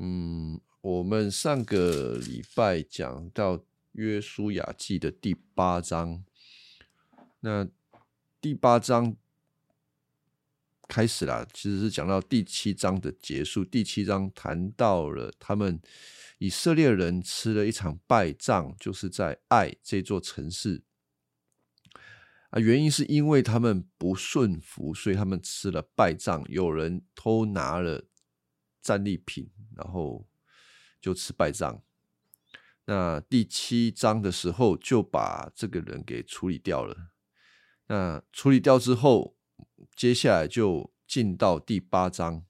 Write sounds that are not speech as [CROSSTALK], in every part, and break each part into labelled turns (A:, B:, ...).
A: 嗯，我们上个礼拜讲到约书亚记的第八章，那第八章开始啦，其实是讲到第七章的结束。第七章谈到了他们以色列人吃了一场败仗，就是在爱这座城市。啊，原因是因为他们不顺服，所以他们吃了败仗。有人偷拿了战利品，然后就吃败仗。那第七章的时候就把这个人给处理掉了。那处理掉之后，接下来就进到第八章。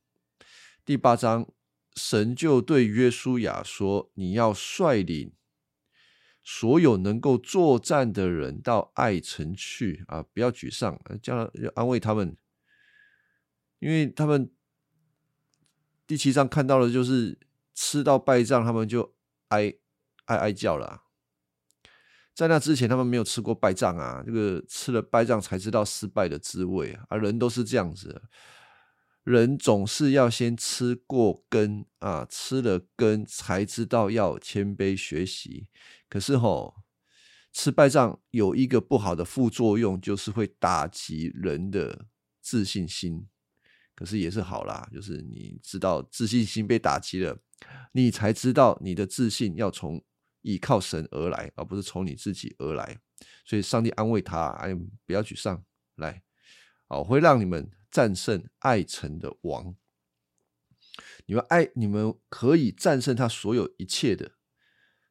A: 第八章，神就对约书亚说：“你要率领。”所有能够作战的人到爱城去啊！不要沮丧，叫安慰他们，因为他们第七章看到的就是吃到败仗，他们就哀哀哀叫了。在那之前，他们没有吃过败仗啊！这个吃了败仗才知道失败的滋味啊！人都是这样子。人总是要先吃过根啊，吃了根才知道要谦卑学习。可是吼，吃败仗有一个不好的副作用，就是会打击人的自信心。可是也是好啦，就是你知道自信心被打击了，你才知道你的自信要从依靠神而来，而不是从你自己而来。所以上帝安慰他，哎，不要沮丧，来，哦，会让你们。战胜爱城的王，你们爱你们可以战胜他所有一切的。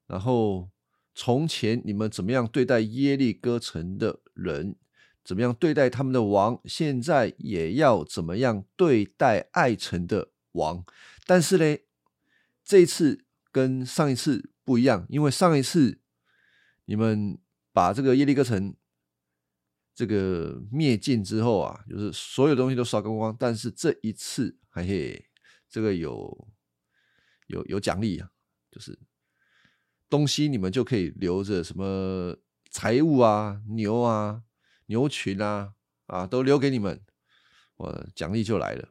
A: 然后从前你们怎么样对待耶利哥城的人，怎么样对待他们的王，现在也要怎么样对待爱城的王。但是呢，这一次跟上一次不一样，因为上一次你们把这个耶利哥城。这个灭尽之后啊，就是所有东西都刷光光。但是这一次，嘿嘿，这个有有有奖励啊，就是东西你们就可以留着，什么财物啊、牛啊、牛群啊，啊，都留给你们。我奖励就来了。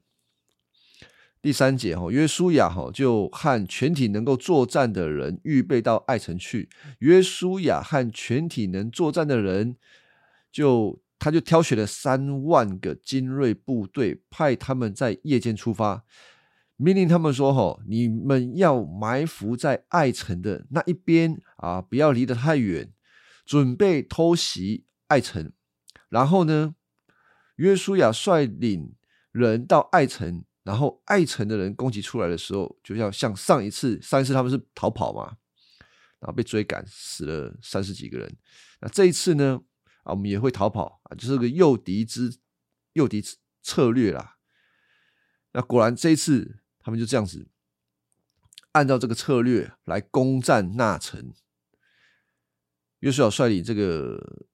A: 第三节哈，约书亚哈就和全体能够作战的人预备到爱城去。约书亚和全体能作战的人。就他就挑选了三万个精锐部队，派他们在夜间出发，命令他们说：“吼，你们要埋伏在爱城的那一边啊，不要离得太远，准备偷袭爱城。然后呢，约书亚率领人到爱城，然后爱城的人攻击出来的时候，就要像上一次，上一次他们是逃跑嘛，然后被追赶，死了三十几个人。那这一次呢？”啊，我们也会逃跑啊，就是个诱敌之诱敌策略啦。那果然这一次，他们就这样子按照这个策略来攻占那城。约书亚率领这个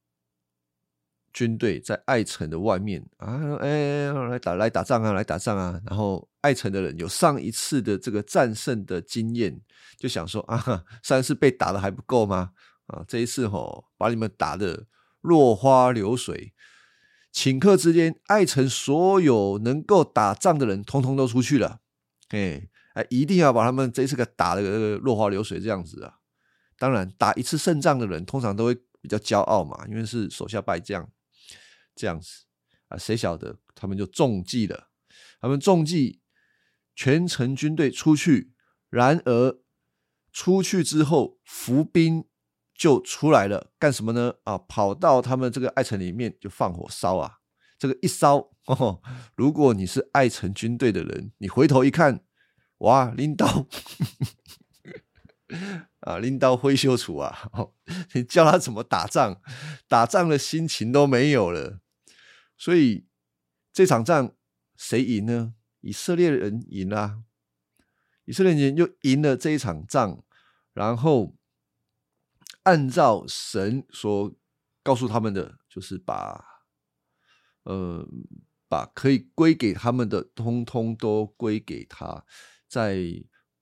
A: 军队在爱城的外面啊，哎，来打来打仗啊，来打仗啊。然后爱城的人有上一次的这个战胜的经验，就想说啊，上次被打的还不够吗？啊，这一次吼，把你们打的。落花流水，顷刻之间，爱城所有能够打仗的人，通通都出去了。哎哎，一定要把他们这次给打的落花流水这样子啊！当然，打一次胜仗的人，通常都会比较骄傲嘛，因为是手下败将这样子啊。谁晓得他们就中计了？他们中计，全城军队出去，然而出去之后，伏兵。就出来了，干什么呢？啊，跑到他们这个爱城里面就放火烧啊！这个一烧，哦，如果你是爱城军队的人，你回头一看，哇，拎刀 [LAUGHS] 啊，拎刀挥袖处啊！你叫他怎么打仗？打仗的心情都没有了。所以这场仗谁赢呢？以色列人赢了，以色列人就赢了这一场仗，然后。按照神所告诉他们的，就是把，呃，把可以归给他们的，通通都归给他。在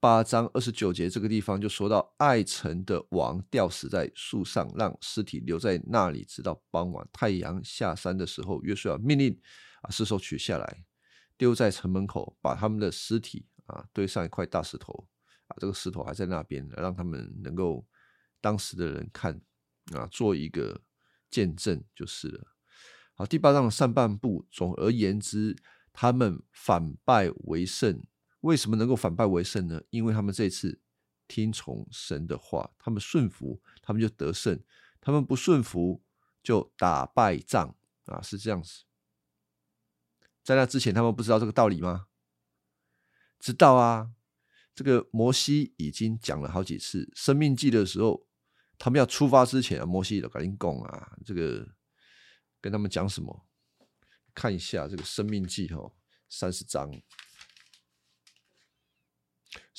A: 八章二十九节这个地方就说到，爱城的王吊死在树上，让尸体留在那里，直到傍晚太阳下山的时候，约书亚命令啊，尸首取下来，丢在城门口，把他们的尸体啊堆上一块大石头，啊，这个石头还在那边，让他们能够当时的人看啊，做一个见证就是了。好，第八章的上半部，总而言之，他们反败为胜。为什么能够反败为胜呢？因为他们这次听从神的话，他们顺服，他们就得胜；他们不顺服，就打败仗啊，是这样子。在那之前，他们不知道这个道理吗？知道啊，这个摩西已经讲了好几次，《生命记》的时候，他们要出发之前啊，摩西都赶紧讲啊，这个。跟他们讲什么？看一下这个《生命记》哈，三十章，《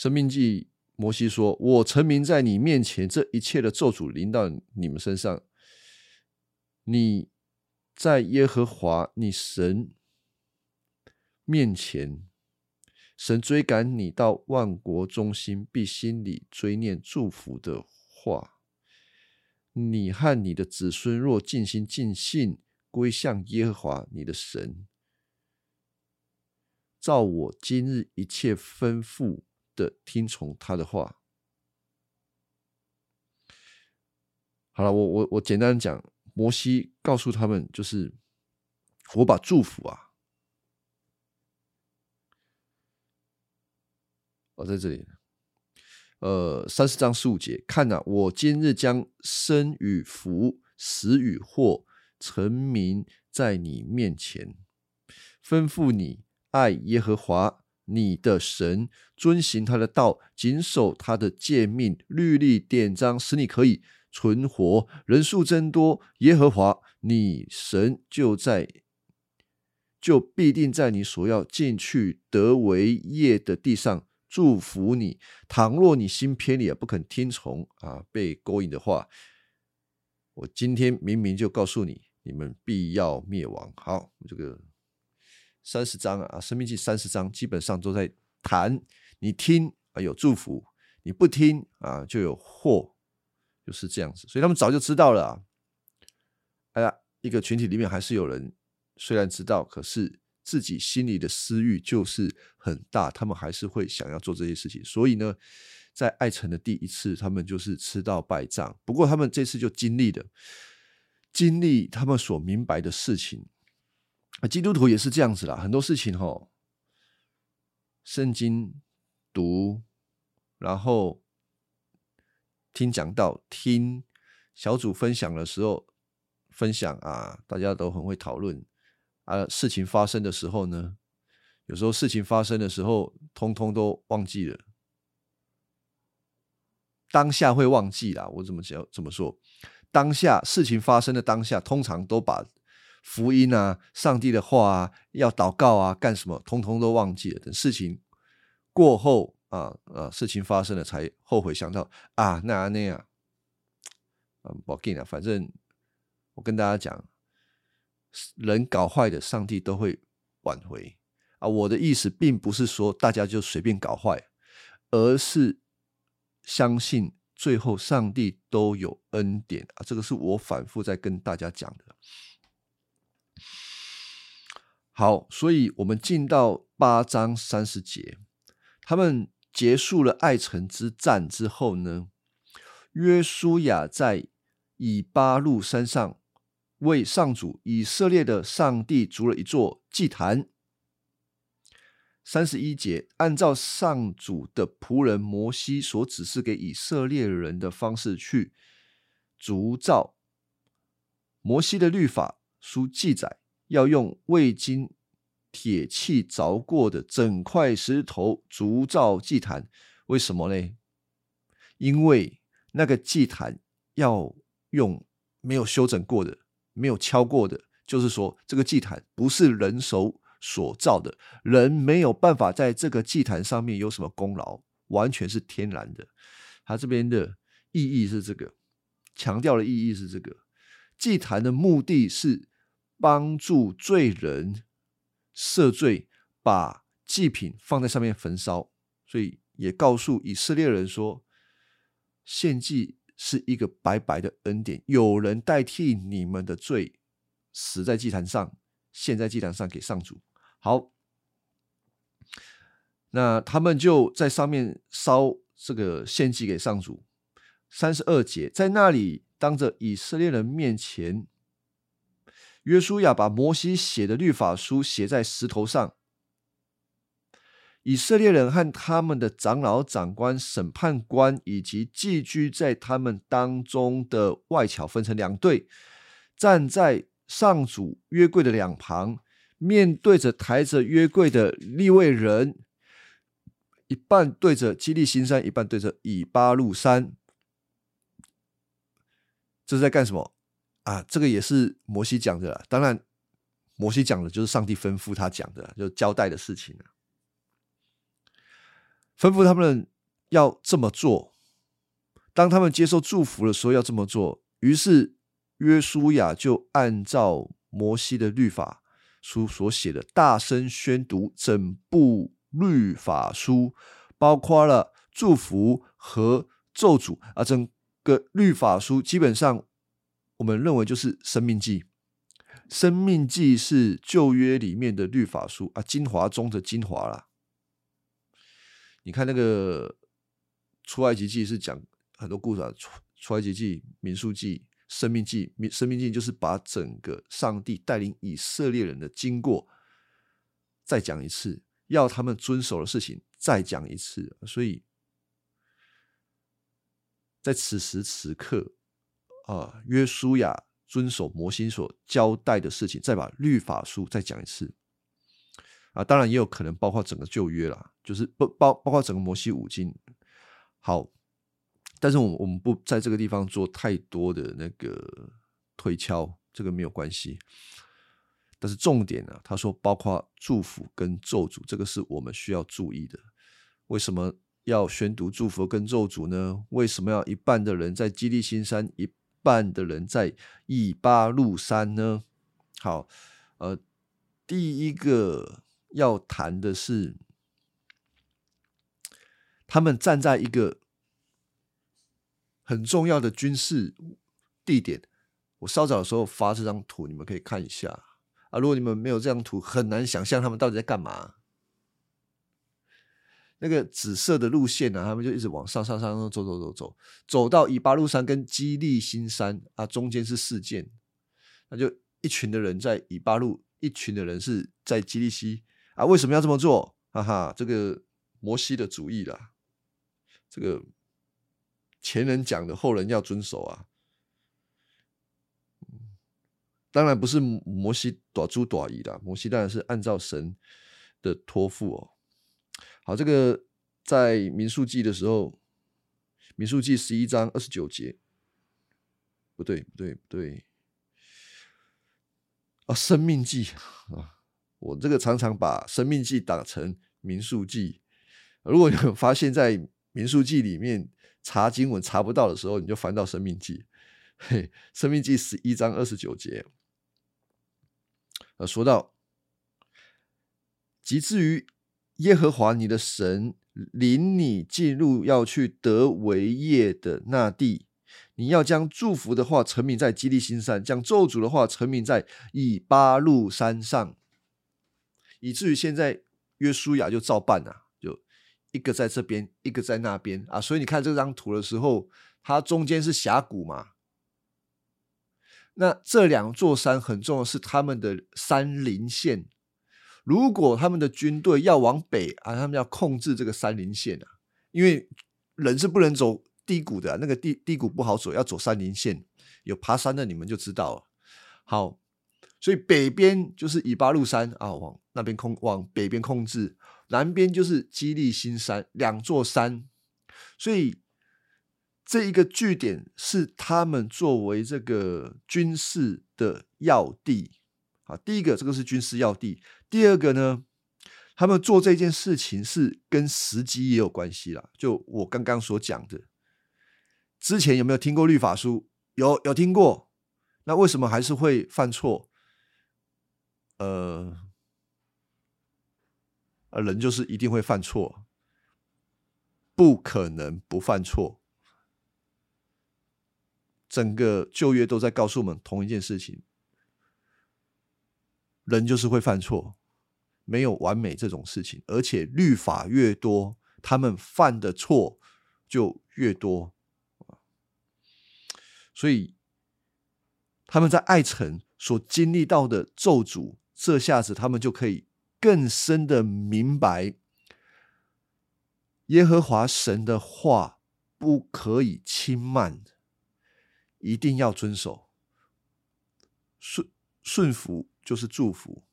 A: 生命记》摩西说：“我成名在你面前，这一切的咒诅临到你们身上。你在耶和华你神面前，神追赶你到万国中心，必心里追念祝福的话。你和你的子孙若尽心尽性。”归向耶和华你的神，照我今日一切吩咐的听从他的话。好了，我我我简单讲，摩西告诉他们，就是我把祝福啊，我在这里，呃，三十章十五节，看呐，我今日将生与福、死与祸。成名在你面前，吩咐你爱耶和华你的神，遵行他的道，谨守他的诫命、律例、典章，使你可以存活。人数增多，耶和华你神就在，就必定在你所要进去得为业的地上祝福你。倘若你心偏离，不肯听从啊，被勾引的话，我今天明明就告诉你。你们必要灭亡。好，这个三十章啊，《生命记》三十章基本上都在谈，你听啊有祝福，你不听啊就有祸，就是这样子。所以他们早就知道了。哎呀，一个群体里面还是有人虽然知道，可是自己心里的私欲就是很大，他们还是会想要做这些事情。所以呢，在爱城的第一次，他们就是吃到败仗。不过他们这次就经历了。经历他们所明白的事情，啊基督徒也是这样子啦。很多事情哈，圣经读，然后听讲道，听小组分享的时候分享啊，大家都很会讨论啊。事情发生的时候呢，有时候事情发生的时候，通通都忘记了，当下会忘记啦。我怎么讲？怎么说？当下事情发生的当下，通常都把福音啊、上帝的话啊、要祷告啊、干什么，通通都忘记了。等事情过后啊啊，事情发生了才后悔，想到啊，那那样，嗯，不紧啊，反正我跟大家讲，人搞坏的，上帝都会挽回啊。我的意思并不是说大家就随便搞坏，而是相信。最后，上帝都有恩典啊！这个是我反复在跟大家讲的。好，所以我们进到八章三十节，他们结束了爱城之战之后呢，约书亚在以巴路山上为上主以色列的上帝筑了一座祭坛。三十一节，按照上主的仆人摩西所指示给以色列人的方式去铸造。摩西的律法书记载，要用未经铁器凿过的整块石头铸造祭坛。为什么呢？因为那个祭坛要用没有修整过的、没有敲过的，就是说，这个祭坛不是人手。所造的人没有办法在这个祭坛上面有什么功劳，完全是天然的。他这边的意义是这个，强调的意义是这个。祭坛的目的是帮助罪人赦罪，把祭品放在上面焚烧，所以也告诉以色列人说，献祭是一个白白的恩典，有人代替你们的罪死在祭坛上，献在祭坛上给上主。好，那他们就在上面烧这个献祭给上主。三十二节，在那里当着以色列人面前，约书亚把摩西写的律法书写在石头上。以色列人和他们的长老、长官、审判官以及寄居在他们当中的外侨分成两队，站在上主约柜的两旁，面对着抬着约柜的立位人，一半对着基利新山，一半对着以巴路山。这是在干什么啊？这个也是摩西讲的，当然，摩西讲的就是上帝吩咐他讲的，就交代的事情啊。吩咐他们要这么做，当他们接受祝福的时候要这么做。于是约书亚就按照摩西的律法书所写的，大声宣读整部律法书，包括了祝福和咒诅啊。整个律法书基本上，我们认为就是《生命记》。《生命记》是旧约里面的律法书啊，精华中的精华啦。你看那个出埃及记是讲很多故事啊，出出埃及记、民数记、生命记、生命记就是把整个上帝带领以色列人的经过再讲一次，要他们遵守的事情再讲一次。所以在此时此刻啊，约书亚遵守摩西所交代的事情，再把律法书再讲一次。啊，当然也有可能包括整个旧约啦，就是不包包括整个摩西五经。好，但是我们我们不在这个地方做太多的那个推敲，这个没有关系。但是重点呢，他说包括祝福跟咒诅，这个是我们需要注意的。为什么要宣读祝福跟咒诅呢？为什么要一半的人在基利新山，一半的人在以巴路山呢？好，呃，第一个。要谈的是，他们站在一个很重要的军事地点。我稍早的时候发这张图，你们可以看一下啊。如果你们没有这张图，很难想象他们到底在干嘛。那个紫色的路线呢，他们就一直往上上上上走走走走，走到以巴路山跟基利新山啊，中间是事件，那就一群的人在以巴路，一群的人是在基利西。啊，为什么要这么做？哈哈，这个摩西的主意啦，这个前人讲的，后人要遵守啊。当然不是摩西短猪短疑的，摩西当然是按照神的托付哦。好，这个在民数记的时候，民数记十一章二十九节，不对，不对，不对，啊，生命记啊。我这个常常把《生命记》打成《民数记》，如果你发现，在《民数记》里面查经文查不到的时候，你就翻到《生命记》。嘿，《生命记》十一章二十九节，呃，说到，及至于耶和华你的神领你进入要去得为业的那地，你要将祝福的话成名在基利新山，将咒诅的话成名在以巴路山上。以至于现在约书亚就照办啊，就一个在这边，一个在那边啊，所以你看这张图的时候，它中间是峡谷嘛。那这两座山很重要，是他们的山林线。如果他们的军队要往北啊，他们要控制这个山林线啊，因为人是不能走低谷的，那个低低谷不好走，要走山林线。有爬山的你们就知道了。好。所以北边就是以巴路山啊，往那边控往北边控制；南边就是基利新山，两座山。所以这一个据点是他们作为这个军事的要地啊。第一个，这个是军事要地；第二个呢，他们做这件事情是跟时机也有关系啦。就我刚刚所讲的，之前有没有听过律法书？有，有听过。那为什么还是会犯错？呃，人就是一定会犯错，不可能不犯错。整个旧约都在告诉我们同一件事情：人就是会犯错，没有完美这种事情。而且律法越多，他们犯的错就越多。所以他们在爱城所经历到的咒诅，这下子他们就可以更深的明白，耶和华神的话不可以轻慢，一定要遵守。顺顺服就是祝福，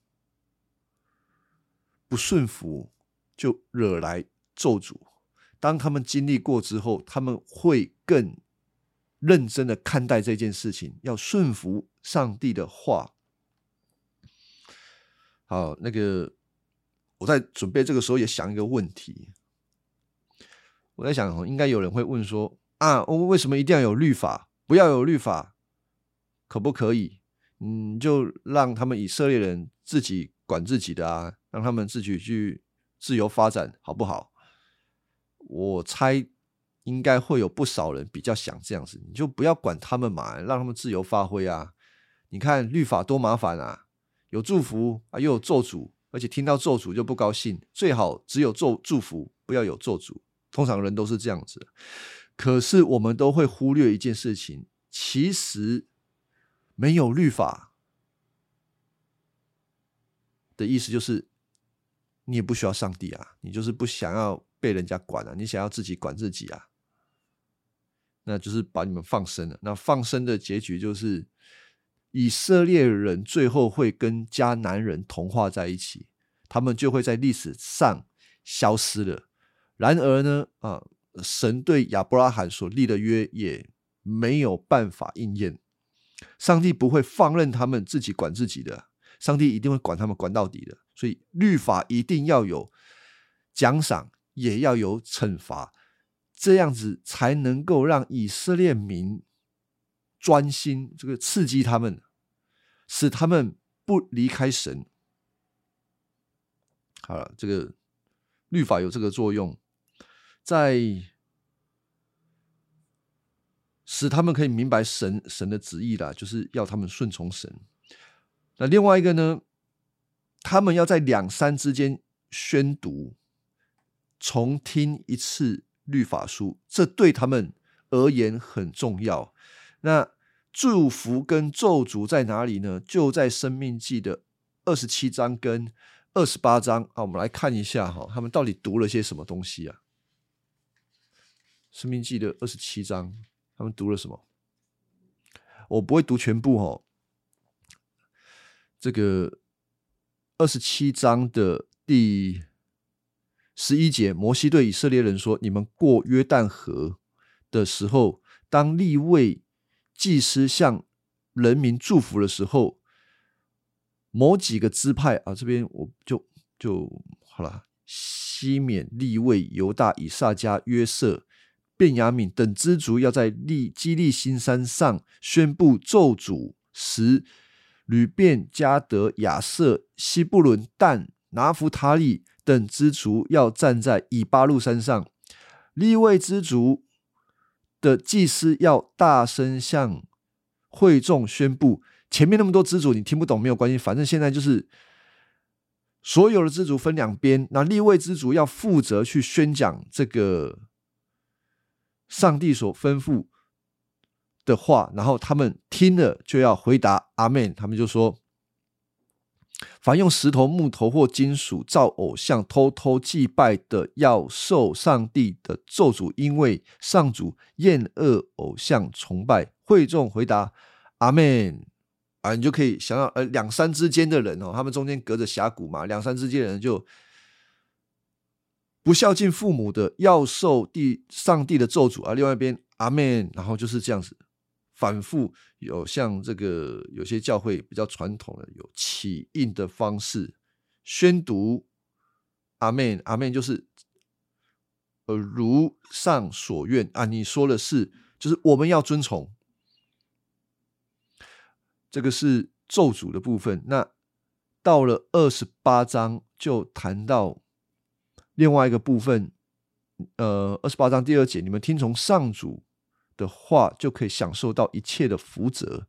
A: 不顺服就惹来咒诅。当他们经历过之后，他们会更。认真的看待这件事情，要顺服上帝的话。好，那个我在准备这个时候也想一个问题，我在想，应该有人会问说：啊，我为什么一定要有律法？不要有律法，可不可以？嗯，就让他们以色列人自己管自己的啊，让他们自己去自由发展，好不好？我猜。应该会有不少人比较想这样子，你就不要管他们嘛，让他们自由发挥啊！你看律法多麻烦啊，有祝福啊，又有咒诅，而且听到咒诅就不高兴。最好只有咒祝福，不要有咒诅。通常人都是这样子。可是我们都会忽略一件事情，其实没有律法的意思就是，你也不需要上帝啊，你就是不想要被人家管啊，你想要自己管自己啊。那就是把你们放生了。那放生的结局就是，以色列人最后会跟迦南人同化在一起，他们就会在历史上消失了。然而呢，啊，神对亚伯拉罕所立的约也没有办法应验。上帝不会放任他们自己管自己的，上帝一定会管他们管到底的。所以律法一定要有奖赏，也要有惩罚。这样子才能够让以色列民专心，这个刺激他们，使他们不离开神。好了，这个律法有这个作用，在使他们可以明白神神的旨意啦，就是要他们顺从神。那另外一个呢，他们要在两三之间宣读，重听一次。律法书，这对他们而言很重要。那祝福跟咒诅在哪里呢？就在《生命记》的二十七章跟二十八章啊。我们来看一下哈，他们到底读了些什么东西啊？《生命记》的二十七章，他们读了什么？我不会读全部哦。这个二十七章的第。十一节，摩西对以色列人说：“你们过约旦河的时候，当立位祭司向人民祝福的时候，某几个支派啊，这边我就就好了。西缅、立位、犹大、以撒加、约瑟、便雅敏等支族，要在利基利新山上宣布咒诅时，吕便、加德、亚瑟、西布伦、但、拿弗他利。”等知足要站在以巴路山上，立位知足的祭司要大声向会众宣布。前面那么多知足你听不懂没有关系，反正现在就是所有的知足分两边，那立位知足要负责去宣讲这个上帝所吩咐的话，然后他们听了就要回答阿门。他们就说。凡用石头、木头或金属造偶像、偷偷祭拜的，要受上帝的咒诅，因为上主厌恶偶像崇拜。会众回答：“阿门。”啊，你就可以想到，呃，两山之间的人哦，他们中间隔着峡谷嘛，两山之间的人就不孝敬父母的，要受地上帝的咒诅啊。另外一边，阿门，然后就是这样子。反复有像这个有些教会比较传统的有起印的方式宣读阿门阿门就是呃如上所愿啊你说的是就是我们要遵从这个是咒诅的部分那到了二十八章就谈到另外一个部分呃二十八章第二节你们听从上主。的话就可以享受到一切的福泽。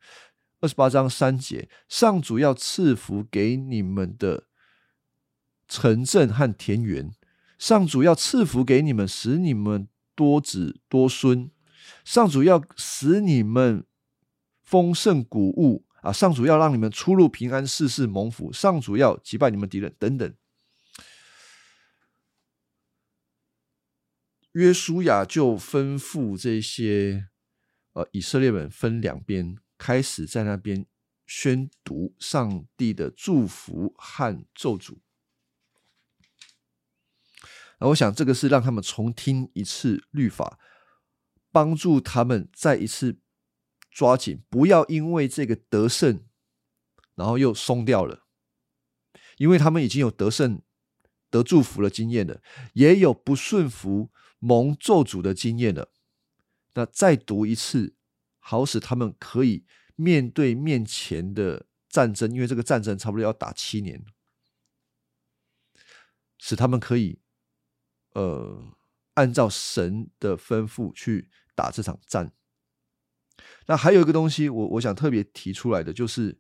A: 二十八章三节，上主要赐福给你们的城镇和田园，上主要赐福给你们，使你们多子多孙。上主要使你们丰盛谷物啊！上主要让你们出入平安，事事蒙福。上主要击败你们敌人，等等。约书亚就吩咐这些呃以色列人分两边，开始在那边宣读上帝的祝福和咒诅。那我想，这个是让他们重听一次律法。帮助他们再一次抓紧，不要因为这个得胜，然后又松掉了，因为他们已经有得胜、得祝福的经验了，也有不顺服、蒙咒诅的经验了。那再读一次，好使他们可以面对面前的战争，因为这个战争差不多要打七年，使他们可以，呃。按照神的吩咐去打这场战。那还有一个东西，我我想特别提出来的，就是，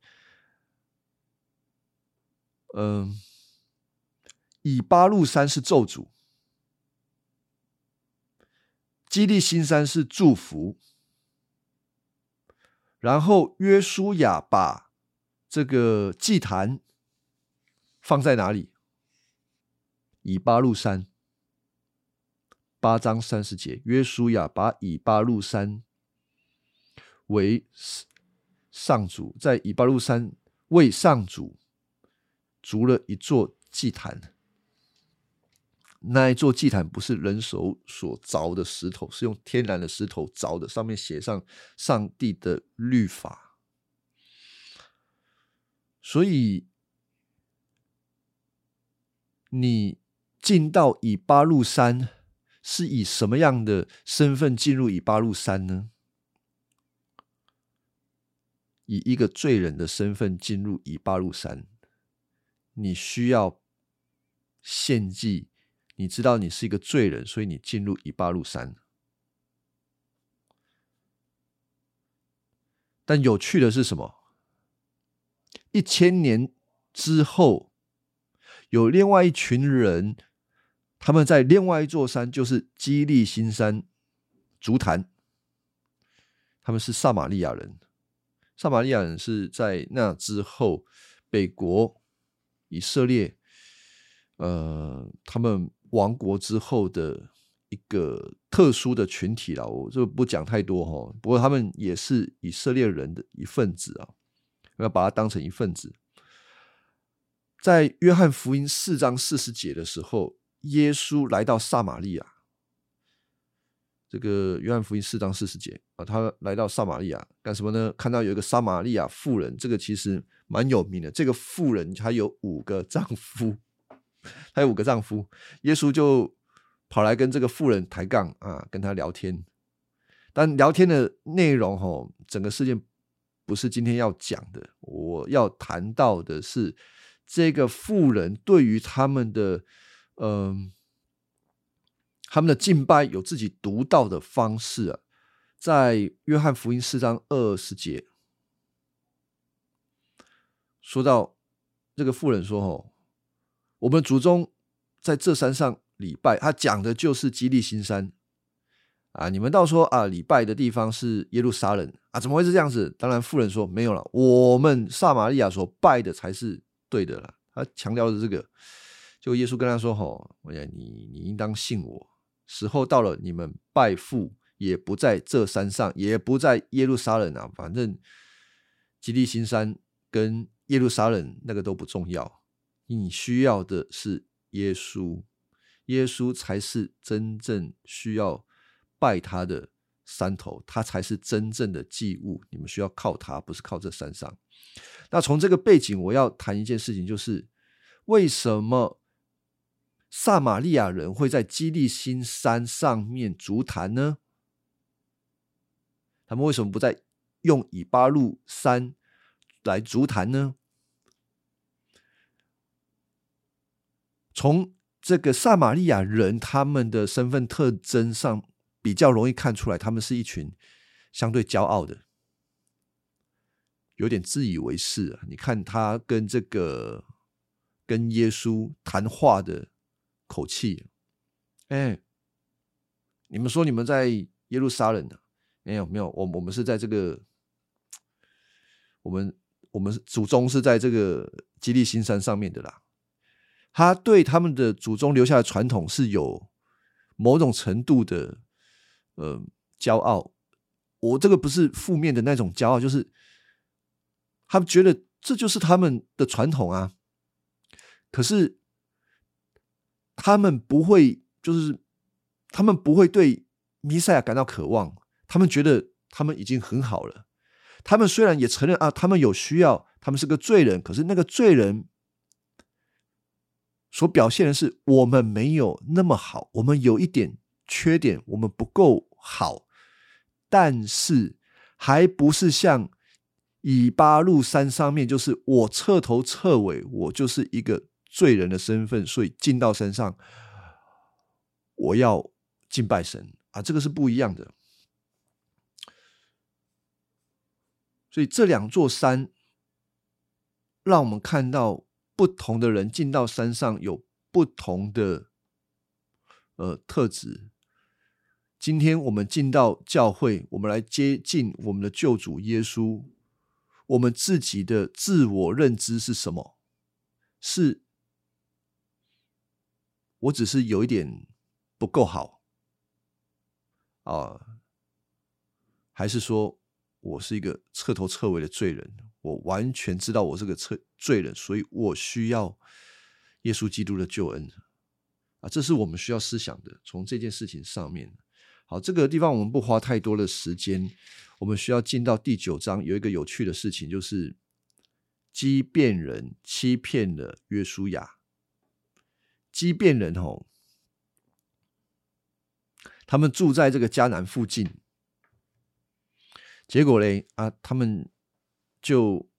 A: 嗯，以巴路山是咒诅，基利新山是祝福，然后约书亚把这个祭坛放在哪里？以巴路山。八章三十节，约书亚把以巴路山为上主，在以巴路山为上主筑了一座祭坛。那一座祭坛不是人手所凿的石头，是用天然的石头凿的，上面写上上帝的律法。所以，你进到以巴路山。是以什么样的身份进入以巴路山呢？以一个罪人的身份进入以巴路山，你需要献祭。你知道你是一个罪人，所以你进入以巴路山。但有趣的是什么？一千年之后，有另外一群人。他们在另外一座山，就是基利新山，足坛。他们是撒玛利亚人，撒玛利亚人是在那之后，北国以色列，呃，他们亡国之后的一个特殊的群体了。我就不讲太多哈。不过他们也是以色列人的一份子啊，要把它当成一份子。在约翰福音四章四十节的时候。耶稣来到撒玛利亚，这个约翰福音四章四十节啊，他来到撒玛利亚干什么呢？看到有一个撒玛利亚妇人，这个其实蛮有名的。这个妇人她有五个丈夫，她有五个丈夫，耶稣就跑来跟这个妇人抬杠啊，跟他聊天。但聊天的内容哦，整个事件不是今天要讲的。我要谈到的是这个妇人对于他们的。嗯，他们的敬拜有自己独到的方式啊，在约翰福音四章二十节说到这个妇人说：“哦，我们祖宗在这山上礼拜，他讲的就是基利新山啊。你们倒说啊，礼拜的地方是耶路撒冷啊，怎么会是这样子？当然，富人说没有了，我们撒玛利亚所拜的才是对的了。他强调的这个。”就耶稣跟他说：“吼，我讲你，你应当信我。时候到了，你们拜父也不在这山上，也不在耶路撒冷啊。反正基利新山跟耶路撒冷那个都不重要。你需要的是耶稣，耶稣才是真正需要拜他的山头，他才是真正的祭物。你们需要靠他，不是靠这山上。那从这个背景，我要谈一件事情，就是为什么？”撒玛利亚人会在基利新山上面足坛呢？他们为什么不在用以巴路山来足坛呢？从这个撒玛利亚人他们的身份特征上，比较容易看出来，他们是一群相对骄傲的，有点自以为是啊！你看他跟这个跟耶稣谈话的。口气，哎，你们说你们在耶路撒冷的，没有没有，我我们是在这个，我们我们祖宗是在这个基利新山上面的啦。他对他们的祖宗留下的传统是有某种程度的呃骄傲。我这个不是负面的那种骄傲，就是他们觉得这就是他们的传统啊。可是他们不会，就是他们不会对弥赛亚感到渴望。他们觉得他们已经很好了。他们虽然也承认啊，他们有需要，他们是个罪人。可是那个罪人所表现的是，我们没有那么好，我们有一点缺点，我们不够好。但是还不是像以巴路山上面，就是我彻头彻尾，我就是一个。罪人的身份，所以进到山上，我要敬拜神啊，这个是不一样的。所以这两座山，让我们看到不同的人进到山上有不同的呃特质。今天我们进到教会，我们来接近我们的救主耶稣，我们自己的自我认知是什么？是。我只是有一点不够好啊，还是说我是一个彻头彻尾的罪人？我完全知道我是个罪罪人，所以我需要耶稣基督的救恩啊！这是我们需要思想的。从这件事情上面，好，这个地方我们不花太多的时间，我们需要进到第九章。有一个有趣的事情，就是畸变人欺骗了约书亚。畸变人哦，他们住在这个迦南附近，结果嘞啊，他们就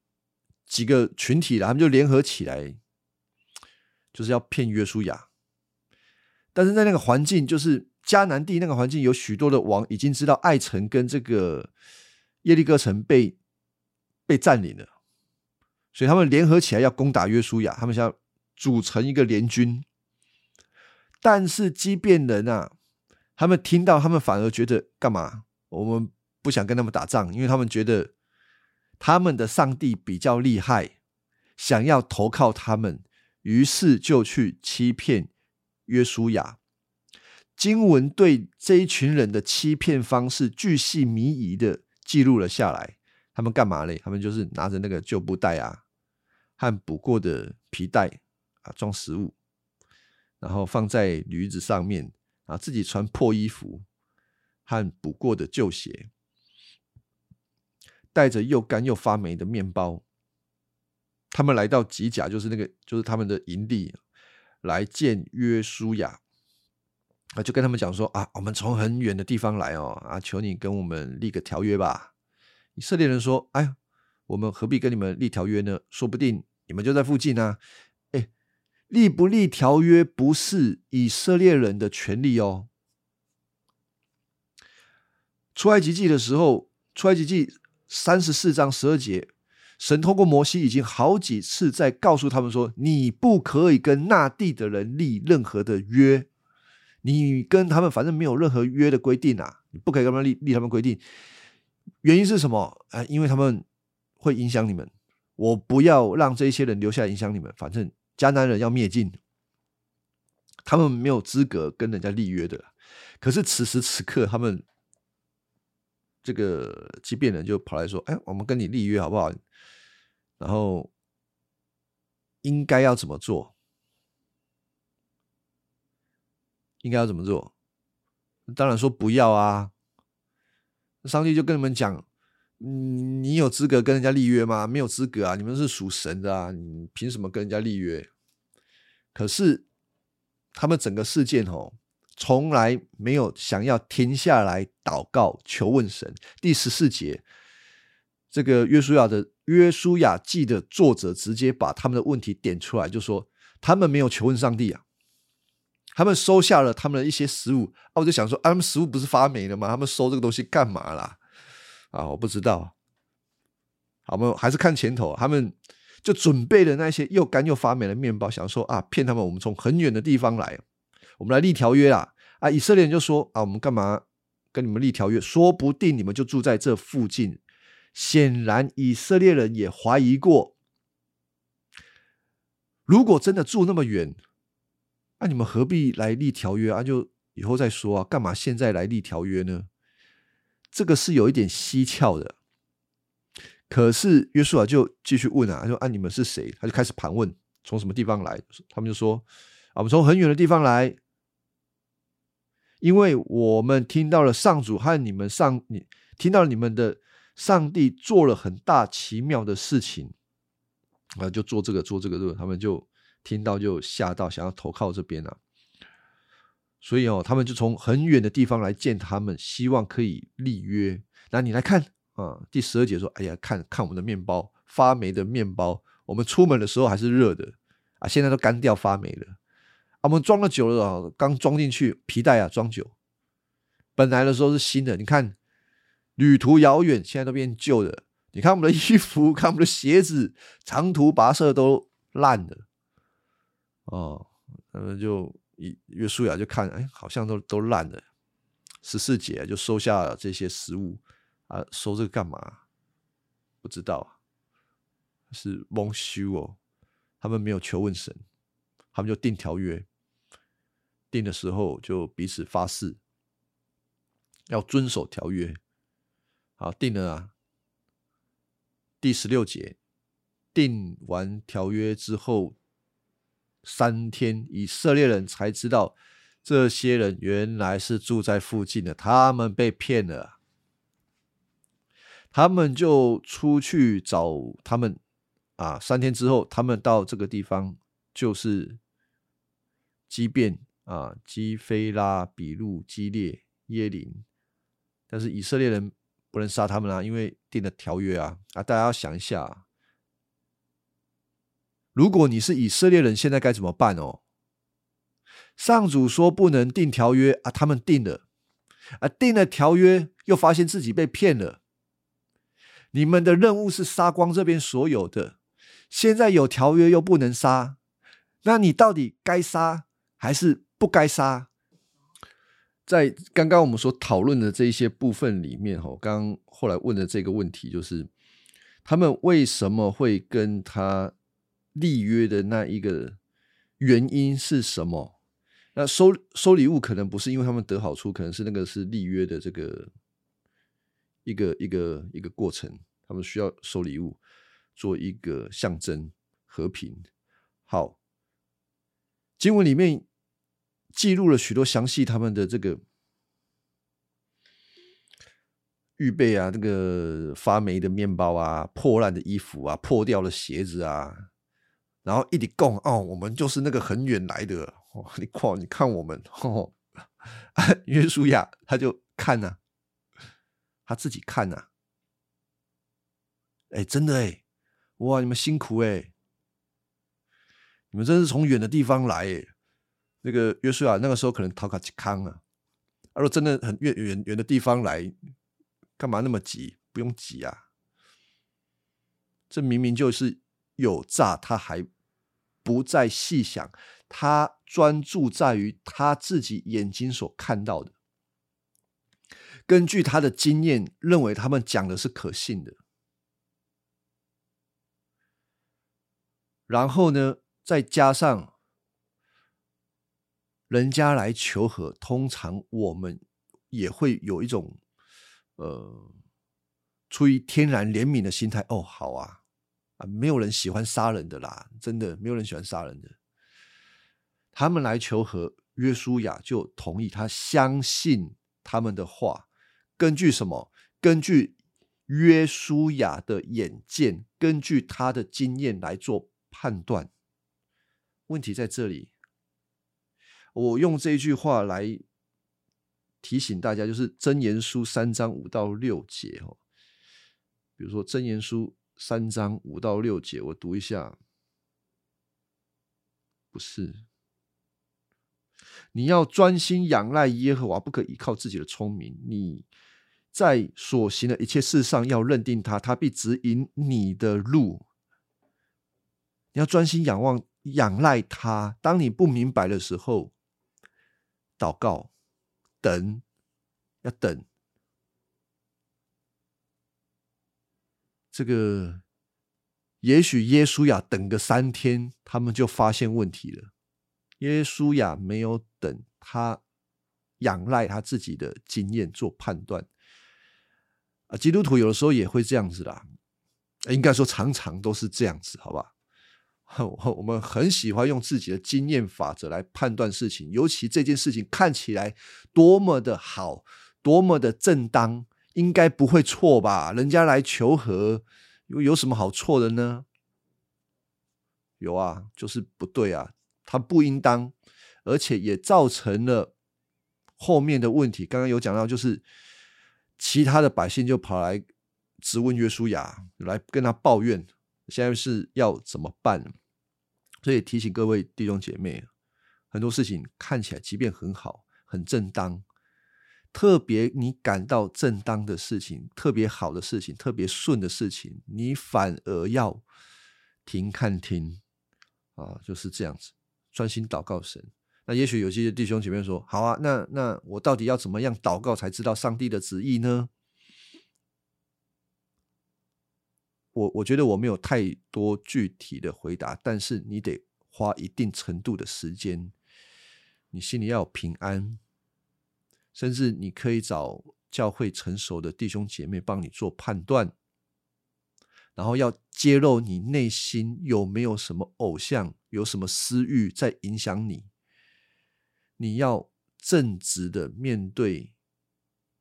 A: 几个群体了，他们就联合起来，就是要骗约书亚。但是在那个环境，就是迦南地那个环境，有许多的王已经知道爱城跟这个耶利哥城被被占领了，所以他们联合起来要攻打约书亚，他们想组成一个联军。但是畸变人啊，他们听到，他们反而觉得干嘛？我们不想跟他们打仗，因为他们觉得他们的上帝比较厉害，想要投靠他们，于是就去欺骗约书亚。经文对这一群人的欺骗方式巨细靡遗的记录了下来。他们干嘛嘞？他们就是拿着那个旧布袋啊，和补过的皮带啊，装食物。然后放在驴子上面啊，自己穿破衣服和补过的旧鞋，带着又干又发霉的面包。他们来到吉甲，就是那个，就是他们的营地，来见约书亚啊，就跟他们讲说啊，我们从很远的地方来哦，啊，求你跟我们立个条约吧。以色列人说，哎，我们何必跟你们立条约呢？说不定你们就在附近呢。哎立不立条约不是以色列人的权利哦。出埃及记的时候，出埃及记三十四章十二节，神通过摩西已经好几次在告诉他们说：你不可以跟那地的人立任何的约，你跟他们反正没有任何约的规定啊，你不可以跟他们立立他们规定。原因是什么？啊，因为他们会影响你们，我不要让这些人留下来影响你们，反正。迦南人要灭尽，他们没有资格跟人家立约的。可是此时此刻，他们这个畸变人就跑来说：“哎，我们跟你立约好不好？然后应该要怎么做？应该要怎么做？当然说不要啊！上帝就跟你们讲。”，你有资格跟人家立约吗？没有资格啊！你们是属神的啊，你凭什么跟人家立约？可是他们整个事件哦，从来没有想要停下来祷告求问神。第十四节，这个约书亚的约书亚记的作者直接把他们的问题点出来，就说他们没有求问上帝啊，他们收下了他们的一些食物啊，我就想说，啊他们食物不是发霉了吗？他们收这个东西干嘛啦？啊，我不知道。好，我们还是看前头，他们就准备了那些又干又发霉的面包，想说啊，骗他们，我们从很远的地方来，我们来立条约啦。啊，以色列人就说啊，我们干嘛跟你们立条约？说不定你们就住在这附近。显然，以色列人也怀疑过，如果真的住那么远，那你们何必来立条约啊？就以后再说啊，干嘛现在来立条约呢？这个是有一点蹊跷的。可是约书亚就继续问啊，他说：“啊，你们是谁？”他就开始盘问，从什么地方来？他们就说：“啊，我们从很远的地方来，因为我们听到了上主和你们上，你听到了你们的。”上帝做了很大奇妙的事情，啊，就做这个做这个，这个，他们就听到就吓到，想要投靠这边了。所以哦，他们就从很远的地方来见他们，希望可以立约。那你来看啊，第十二节说：“哎呀，看看我们的面包，发霉的面包，我们出门的时候还是热的啊，现在都干掉发霉了。啊，我们装了酒了，刚装进去皮带啊，装酒，本来的时候是新的，你看。”旅途遥远，现在都变旧了。你看我们的衣服，看我们的鞋子，长途跋涉都烂了。哦，他们就一约书亚就看，哎，好像都都烂了。十四节就收下了这些食物啊，收这个干嘛？不知道，是蒙羞哦。他们没有求问神，他们就定条约。定的时候就彼此发誓，要遵守条约。好，定了啊。第十六节，定完条约之后三天，以色列人才知道这些人原来是住在附近的，他们被骗了。他们就出去找他们啊。三天之后，他们到这个地方，就是基变啊，基菲拉、比路、基列、耶林，但是以色列人。不能杀他们啊，因为定了条约啊啊！大家要想一下，如果你是以色列人，现在该怎么办哦？上主说不能定条约啊，他们定了啊，定了条约又发现自己被骗了。你们的任务是杀光这边所有的，现在有条约又不能杀，那你到底该杀还是不该杀？在刚刚我们所讨论的这一些部分里面，哈，刚后来问的这个问题就是，他们为什么会跟他立约的那一个原因是什么？那收收礼物可能不是因为他们得好处，可能是那个是立约的这个一个一个一个过程，他们需要收礼物做一个象征和平。好，经文里面。记录了许多详细他们的这个预备啊，这个发霉的面包啊，破烂的衣服啊，破掉的鞋子啊，然后一直供哦，我们就是那个很远来的哦，你看，你看我们哦，约书亚他就看呐，他自己看呐，哎，真的哎，哇，你们辛苦哎，你们真是从远的地方来哎。那个约书亚那个时候可能逃卡吉康啊，他说真的很远远远的地方来，干嘛那么急？不用急啊，这明明就是有诈，他还不再细想，他专注在于他自己眼睛所看到的，根据他的经验，认为他们讲的是可信的，然后呢，再加上。人家来求和，通常我们也会有一种，呃，出于天然怜悯的心态。哦，好啊，啊，没有人喜欢杀人的啦，真的没有人喜欢杀人的。他们来求和，约书亚就同意，他相信他们的话。根据什么？根据约书亚的眼见，根据他的经验来做判断。问题在这里。我用这句话来提醒大家，就是《真言书》三章五到六节哦。比如说，《真言书》三章五到六节，我读一下。不是，你要专心仰赖耶和华，不可依靠自己的聪明。你在所行的一切事上要认定他，他必指引你的路。你要专心仰望、仰赖他。当你不明白的时候，祷告，等，要等。这个也许耶稣亚等个三天，他们就发现问题了。耶稣亚没有等，他仰赖他自己的经验做判断。啊，基督徒有的时候也会这样子啦，应该说常常都是这样子，好吧？我们很喜欢用自己的经验法则来判断事情，尤其这件事情看起来多么的好，多么的正当，应该不会错吧？人家来求和，有有什么好错的呢？有啊，就是不对啊，他不应当，而且也造成了后面的问题。刚刚有讲到，就是其他的百姓就跑来质问约书亚，来跟他抱怨，现在是要怎么办？所以提醒各位弟兄姐妹，很多事情看起来即便很好、很正当，特别你感到正当的事情、特别好的事情、特别顺的事情，你反而要停看听啊，就是这样子，专心祷告神。那也许有些弟兄姐妹说：“好啊，那那我到底要怎么样祷告才知道上帝的旨意呢？”我我觉得我没有太多具体的回答，但是你得花一定程度的时间，你心里要有平安，甚至你可以找教会成熟的弟兄姐妹帮你做判断，然后要揭露你内心有没有什么偶像，有什么私欲在影响你，你要正直的面对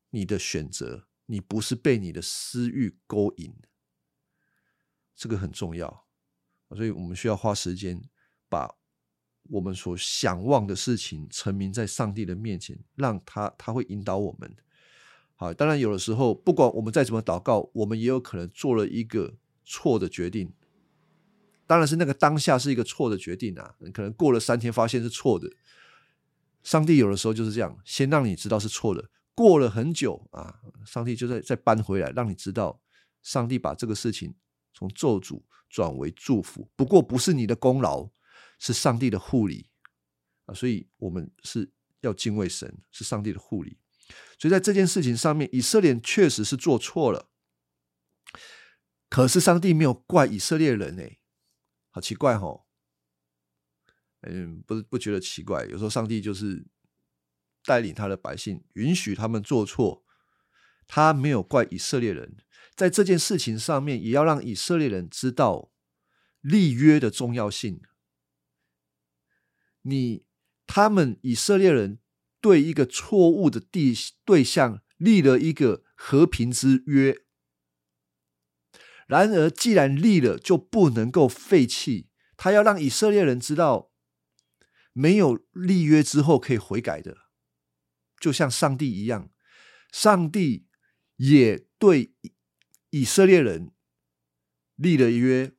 A: 你的选择，你不是被你的私欲勾引。这个很重要，所以我们需要花时间把我们所想望的事情陈明在上帝的面前，让他他会引导我们。好，当然有的时候，不管我们再怎么祷告，我们也有可能做了一个错的决定。当然是那个当下是一个错的决定啊，可能过了三天发现是错的。上帝有的时候就是这样，先让你知道是错的，过了很久啊，上帝就在再搬回来，让你知道上帝把这个事情。从咒诅转为祝福，不过不是你的功劳，是上帝的护理啊！所以我们是要敬畏神，是上帝的护理。所以在这件事情上面，以色列确实是做错了，可是上帝没有怪以色列人哎，好奇怪哦。嗯，不是不觉得奇怪，有时候上帝就是带领他的百姓，允许他们做错，他没有怪以色列人。在这件事情上面，也要让以色列人知道立约的重要性。你他们以色列人对一个错误的地对象立了一个和平之约，然而既然立了，就不能够废弃。他要让以色列人知道，没有立约之后可以悔改的，就像上帝一样，上帝也对。以色列人立了约，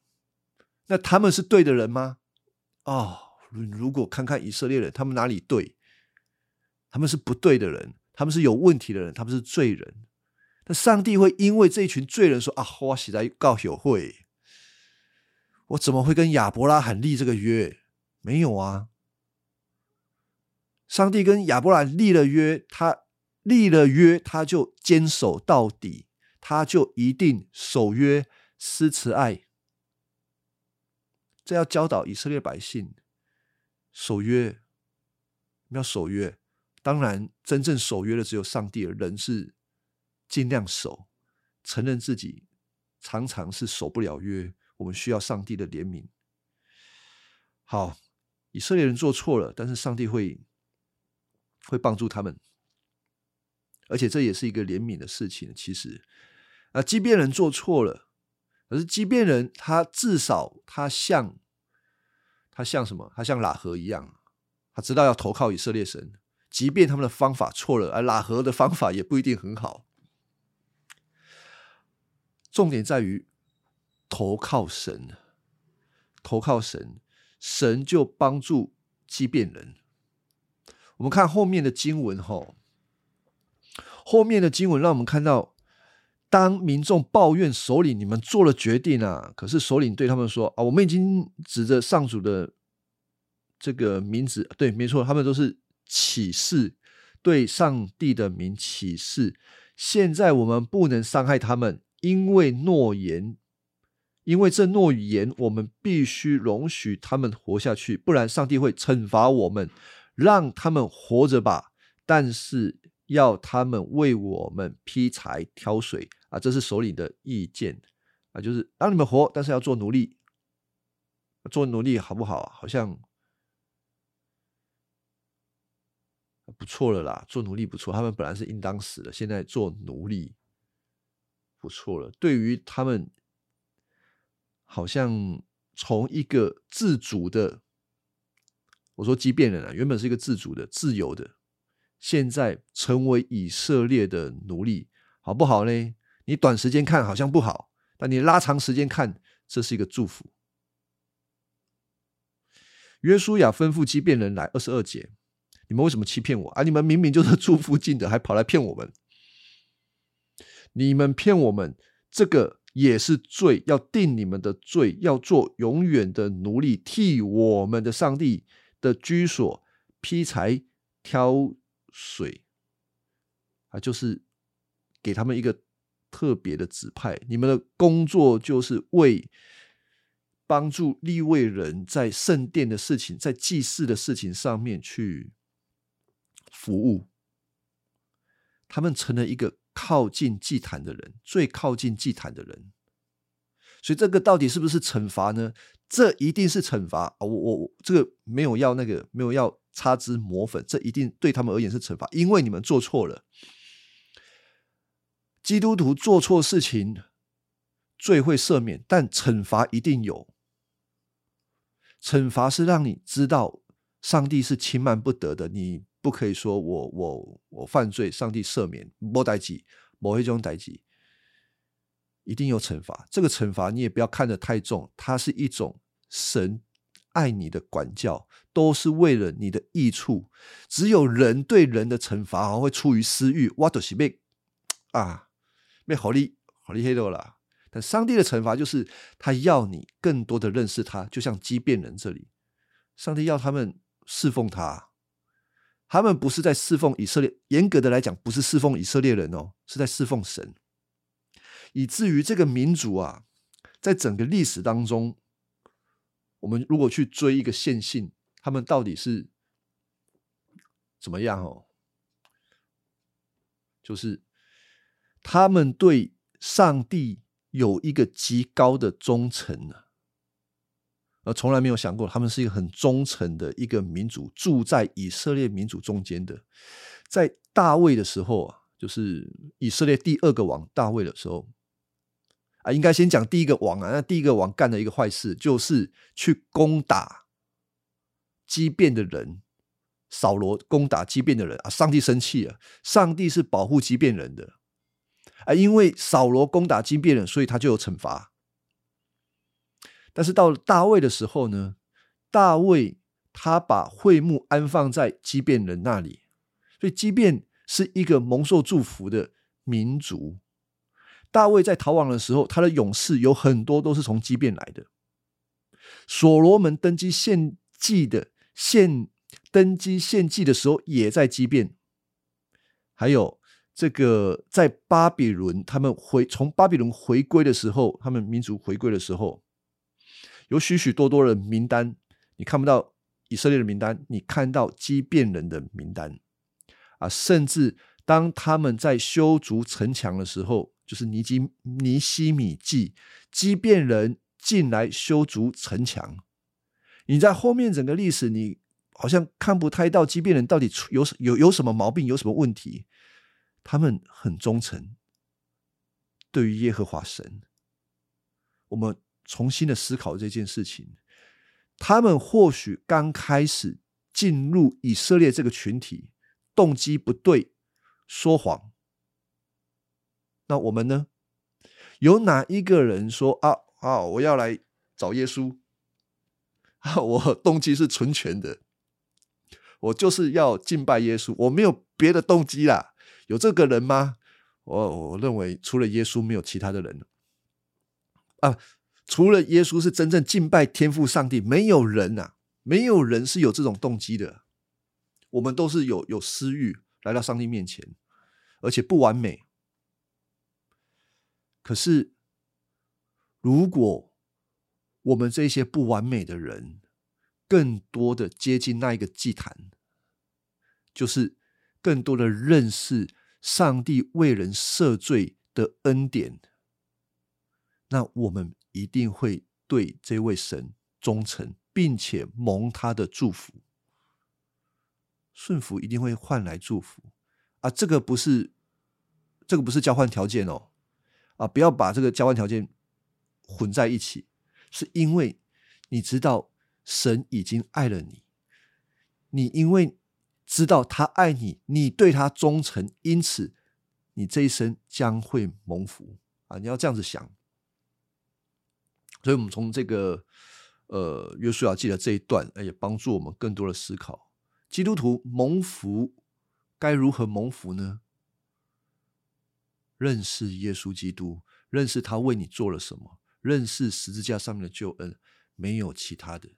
A: 那他们是对的人吗？哦，如果看看以色列人，他们哪里对？他们是不对的人，他们是有问题的人，他们是罪人。那上帝会因为这一群罪人说：“啊，我写在告友会，我怎么会跟亚伯拉罕立这个约？没有啊！上帝跟亚伯拉罕立了约，他立了约，他就坚守到底。”他就一定守约施慈爱，这要教导以色列百姓守约，要守约。当然，真正守约的只有上帝，人是尽量守，承认自己常常是守不了约，我们需要上帝的怜悯。好，以色列人做错了，但是上帝会会帮助他们，而且这也是一个怜悯的事情。其实。啊，即便人做错了，可是即便人他至少他像他像什么？他像喇合一样，他知道要投靠以色列神，即便他们的方法错了，而喇合的方法也不一定很好。重点在于投靠神，投靠神，神就帮助畸变人。我们看后面的经文，吼，后面的经文让我们看到。当民众抱怨首领，你们做了决定啊，可是首领对他们说啊，我们已经指着上主的这个名字，对，没错，他们都是起誓对上帝的名起誓。现在我们不能伤害他们，因为诺言，因为这诺言，我们必须容许他们活下去，不然上帝会惩罚我们，让他们活着吧。但是要他们为我们劈柴挑水啊，这是首领的意见啊，就是让你们活，但是要做奴隶。做奴隶好不好？好像不错了啦，做奴隶不错。他们本来是应当死的，现在做奴隶不错了。对于他们，好像从一个自主的，我说畸变人啊，原本是一个自主的、自由的，现在成为以色列的奴隶，好不好呢？你短时间看好像不好，但你拉长时间看，这是一个祝福。约书亚吩咐畸变人来二十二节，你们为什么欺骗我啊？你们明明就是住附近的，还跑来骗我们。你们骗我们，这个也是罪，要定你们的罪，要做永远的奴隶，替我们的上帝的居所劈柴挑水啊，就是给他们一个特别的指派，你们的工作就是为。帮助立位人在圣殿的事情，在祭祀的事情上面去服务，他们成了一个靠近祭坛的人，最靠近祭坛的人。所以这个到底是不是惩罚呢？这一定是惩罚啊！我我这个没有要那个没有要擦脂抹粉，这一定对他们而言是惩罚，因为你们做错了。基督徒做错事情，罪会赦免，但惩罚一定有。惩罚是让你知道上帝是轻慢不得的，你不可以说我我我犯罪，上帝赦免，莫代己，某一种代己，一定有惩罚。这个惩罚你也不要看得太重，它是一种神爱你的管教，都是为了你的益处。只有人对人的惩罚会出于私欲，我都是被啊被好厉好厉害多了。但上帝的惩罚就是他要你更多的认识他，就像畸变人这里，上帝要他们侍奉他，他们不是在侍奉以色列，严格的来讲不是侍奉以色列人哦，是在侍奉神，以至于这个民族啊，在整个历史当中，我们如果去追一个线性，他们到底是怎么样哦？就是他们对上帝。有一个极高的忠诚呢，而从来没有想过他们是一个很忠诚的一个民族，住在以色列民族中间的。在大卫的时候啊，就是以色列第二个王大卫的时候啊，应该先讲第一个王啊。那第一个王干的一个坏事，就是去攻打畸变的人，扫罗攻打畸变的人啊，上帝生气了，上帝是保护畸变人的。啊，因为扫罗攻打基变人，所以他就有惩罚。但是到了大卫的时候呢，大卫他把会幕安放在基变人那里，所以基变是一个蒙受祝福的民族。大卫在逃亡的时候，他的勇士有很多都是从基变来的。所罗门登基献祭的献登基献祭的时候，也在基变，还有。这个在巴比伦，他们回从巴比伦回归的时候，他们民族回归的时候，有许许多多的名单，你看不到以色列的名单，你看到畸变人的名单啊！甚至当他们在修筑城墙的时候，就是尼基尼西米记，畸变人进来修筑城墙。你在后面整个历史，你好像看不太到畸变人到底出有有有什么毛病，有什么问题。他们很忠诚，对于耶和华神。我们重新的思考这件事情。他们或许刚开始进入以色列这个群体，动机不对，说谎。那我们呢？有哪一个人说啊啊，我要来找耶稣？[LAUGHS] 啊，我动机是纯全的，我就是要敬拜耶稣，我没有别的动机啦。有这个人吗？我我认为除了耶稣，没有其他的人啊。除了耶稣是真正敬拜天赋上帝，没有人呐，没有人是有这种动机的。我们都是有有私欲，来到上帝面前，而且不完美。可是，如果我们这些不完美的人，更多的接近那一个祭坛，就是更多的认识上帝为人赦罪的恩典，那我们一定会对这位神忠诚，并且蒙他的祝福。顺服一定会换来祝福啊！这个不是，这个不是交换条件哦。啊，不要把这个交换条件混在一起，是因为你知道神已经爱了你，你因为知道他爱你，你对他忠诚，因此你这一生将会蒙福啊！你要这样子想。所以，我们从这个呃约书亚记的这一段，也帮助我们更多的思考：基督徒蒙福该如何蒙福呢？认识耶稣基督，认识他为你做了什么，认识十字架上面的救恩，没有其他的。